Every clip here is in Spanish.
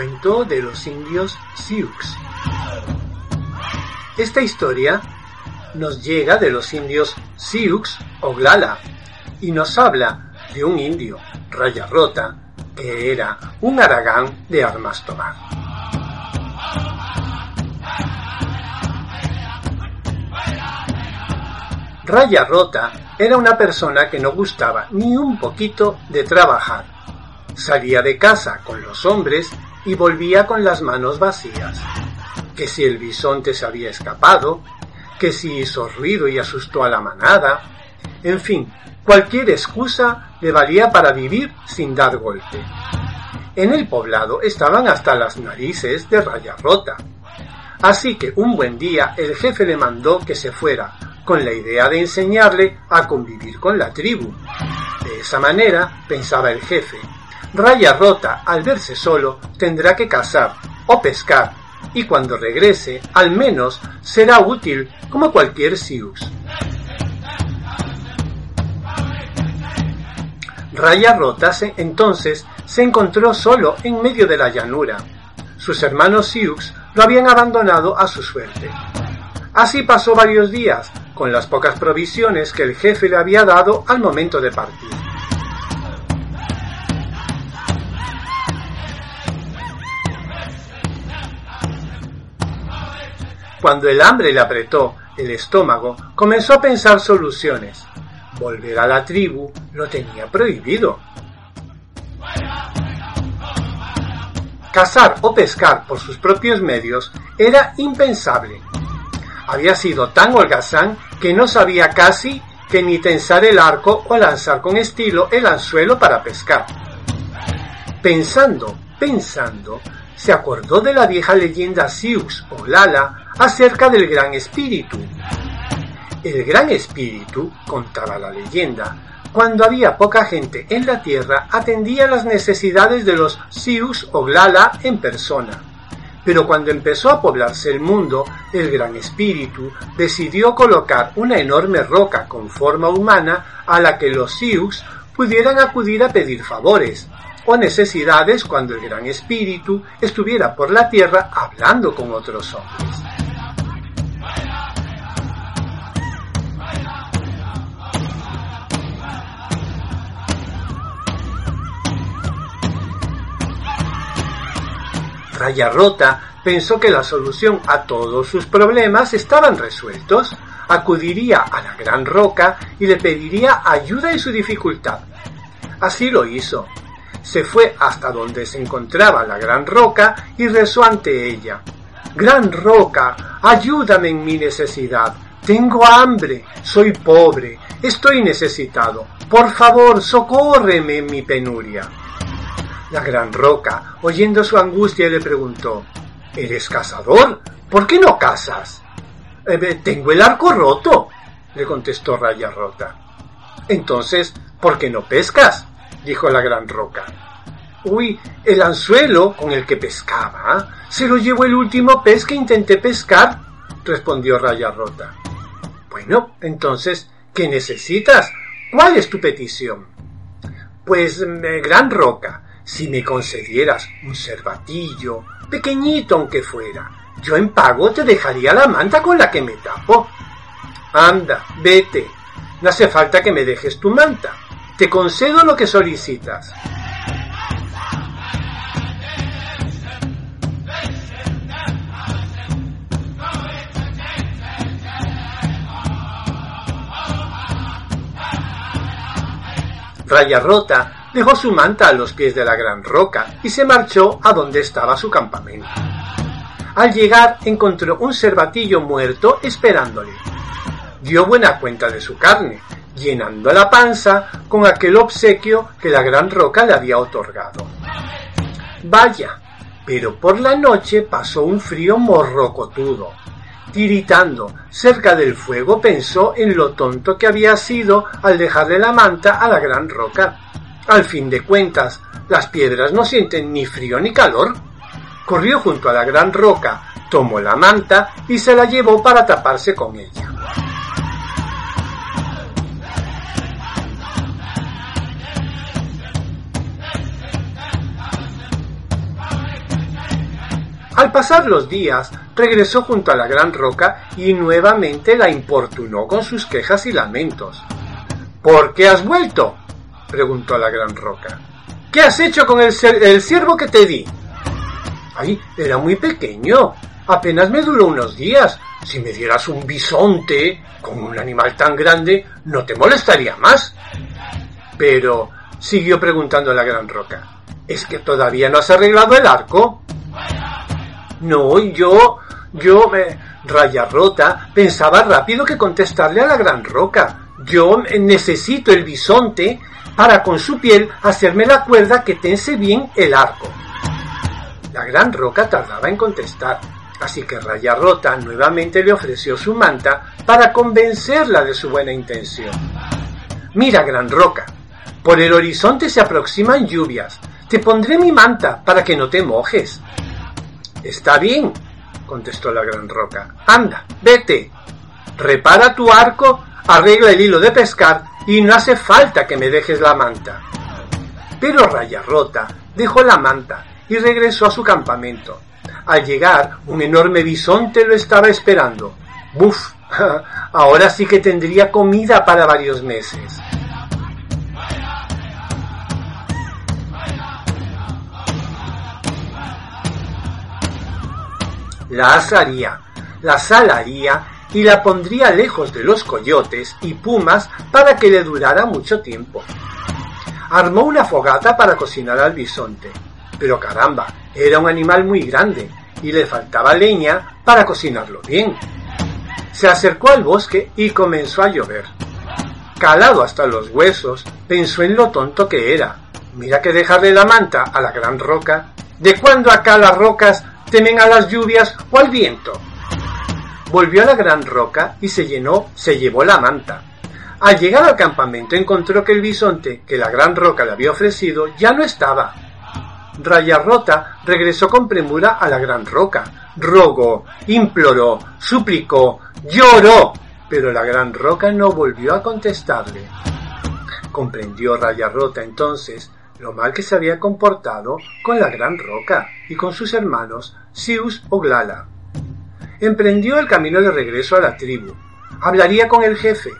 Cuento de los indios Sioux. Esta historia nos llega de los indios Sioux o Glala y nos habla de un indio, Raya Rota, que era un aragán de armas tomar. Raya Rota era una persona que no gustaba ni un poquito de trabajar. Salía de casa con los hombres y volvía con las manos vacías. Que si el bisonte se había escapado, que si hizo ruido y asustó a la manada, en fin, cualquier excusa le valía para vivir sin dar golpe. En el poblado estaban hasta las narices de raya rota. Así que un buen día el jefe le mandó que se fuera, con la idea de enseñarle a convivir con la tribu. De esa manera, pensaba el jefe, Raya Rota, al verse solo, tendrá que cazar o pescar, y cuando regrese, al menos será útil como cualquier Sioux. Raya Rota entonces se encontró solo en medio de la llanura. Sus hermanos Sioux lo habían abandonado a su suerte. Así pasó varios días, con las pocas provisiones que el jefe le había dado al momento de partir. Cuando el hambre le apretó el estómago, comenzó a pensar soluciones. Volver a la tribu lo tenía prohibido. Cazar o pescar por sus propios medios era impensable. Había sido tan holgazán que no sabía casi que ni tensar el arco o lanzar con estilo el anzuelo para pescar. Pensando, pensando, se acordó de la vieja leyenda Sioux o Lala acerca del Gran Espíritu. El Gran Espíritu, contaba la leyenda, cuando había poca gente en la tierra atendía las necesidades de los Sioux o Glala en persona. Pero cuando empezó a poblarse el mundo, el Gran Espíritu decidió colocar una enorme roca con forma humana a la que los Sioux pudieran acudir a pedir favores o necesidades cuando el Gran Espíritu estuviera por la tierra hablando con otros hombres. Raya Rota pensó que la solución a todos sus problemas estaban resueltos. Acudiría a la gran roca y le pediría ayuda en su dificultad. Así lo hizo. Se fue hasta donde se encontraba la gran roca y rezó ante ella. Gran roca, ayúdame en mi necesidad. Tengo hambre, soy pobre, estoy necesitado. Por favor, socórreme en mi penuria. La gran roca, oyendo su angustia, le preguntó ¿Eres cazador? ¿Por qué no cazas? Eh, tengo el arco roto, le contestó Raya Rota. Entonces, ¿por qué no pescas? Dijo la gran roca. Uy, el anzuelo con el que pescaba se lo llevó el último pez que intenté pescar, respondió Raya Rota. Bueno, entonces, ¿qué necesitas? ¿Cuál es tu petición? Pues, eh, gran roca, si me concedieras un cervatillo, pequeñito aunque fuera, yo en pago te dejaría la manta con la que me tapo. Anda, vete. No hace falta que me dejes tu manta. Te concedo lo que solicitas. Raya Rota dejó su manta a los pies de la gran roca y se marchó a donde estaba su campamento. Al llegar encontró un cervatillo muerto esperándole. Dio buena cuenta de su carne, llenando la panza con aquel obsequio que la gran roca le había otorgado. Vaya, pero por la noche pasó un frío morrocotudo. Tiritando cerca del fuego pensó en lo tonto que había sido al dejarle la manta a la gran roca. Al fin de cuentas, las piedras no sienten ni frío ni calor. Corrió junto a la gran roca, tomó la manta y se la llevó para taparse con ella. Al pasar los días, regresó junto a la gran roca y nuevamente la importunó con sus quejas y lamentos. ¿Por qué has vuelto? preguntó la gran roca. ¿Qué has hecho con el, ciervo que te di? Ay, era muy pequeño. Apenas me duró unos días. Si me dieras un bisonte con un animal tan grande, no te molestaría más. Pero, siguió preguntando la gran roca, ¿es que todavía no has arreglado el arco? No, yo, yo, me, raya rota, pensaba rápido que contestarle a la gran roca. Yo necesito el bisonte para con su piel hacerme la cuerda que tense bien el arco. La gran roca tardaba en contestar, así que Raya Rota nuevamente le ofreció su manta para convencerla de su buena intención. Mira, gran roca, por el horizonte se aproximan lluvias. Te pondré mi manta para que no te mojes. Está bien, contestó la gran roca. Anda, vete. Repara tu arco, arregla el hilo de pescar y no hace falta que me dejes la manta. Pero Raya Rota dejó la manta y regresó a su campamento. Al llegar, un enorme bisonte lo estaba esperando. ¡Buf! Ahora sí que tendría comida para varios meses. La asaría, la salaría y la pondría lejos de los coyotes y pumas para que le durara mucho tiempo. Armó una fogata para cocinar al bisonte, pero caramba, era un animal muy grande y le faltaba leña para cocinarlo bien. Se acercó al bosque y comenzó a llover. Calado hasta los huesos, pensó en lo tonto que era. Mira que dejarle la manta a la gran roca. ¿De cuándo acá las rocas temen a las lluvias o al viento. Volvió a la gran roca y se llenó, se llevó la manta. Al llegar al campamento encontró que el bisonte que la gran roca le había ofrecido ya no estaba. Raya Rota regresó con premura a la gran roca. Rogó, imploró, suplicó, lloró, pero la gran roca no volvió a contestarle. Comprendió Raya Rota entonces lo mal que se había comportado con la gran roca y con sus hermanos Sius o Glala. Emprendió el camino de regreso a la tribu. Hablaría con el jefe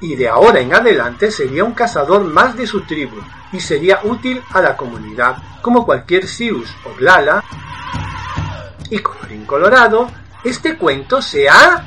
y de, ahora en adelante sería un cazador más de su tribu y sería útil a la comunidad como cualquier Sius o Glala. Y colorín colorado, este cuento se ha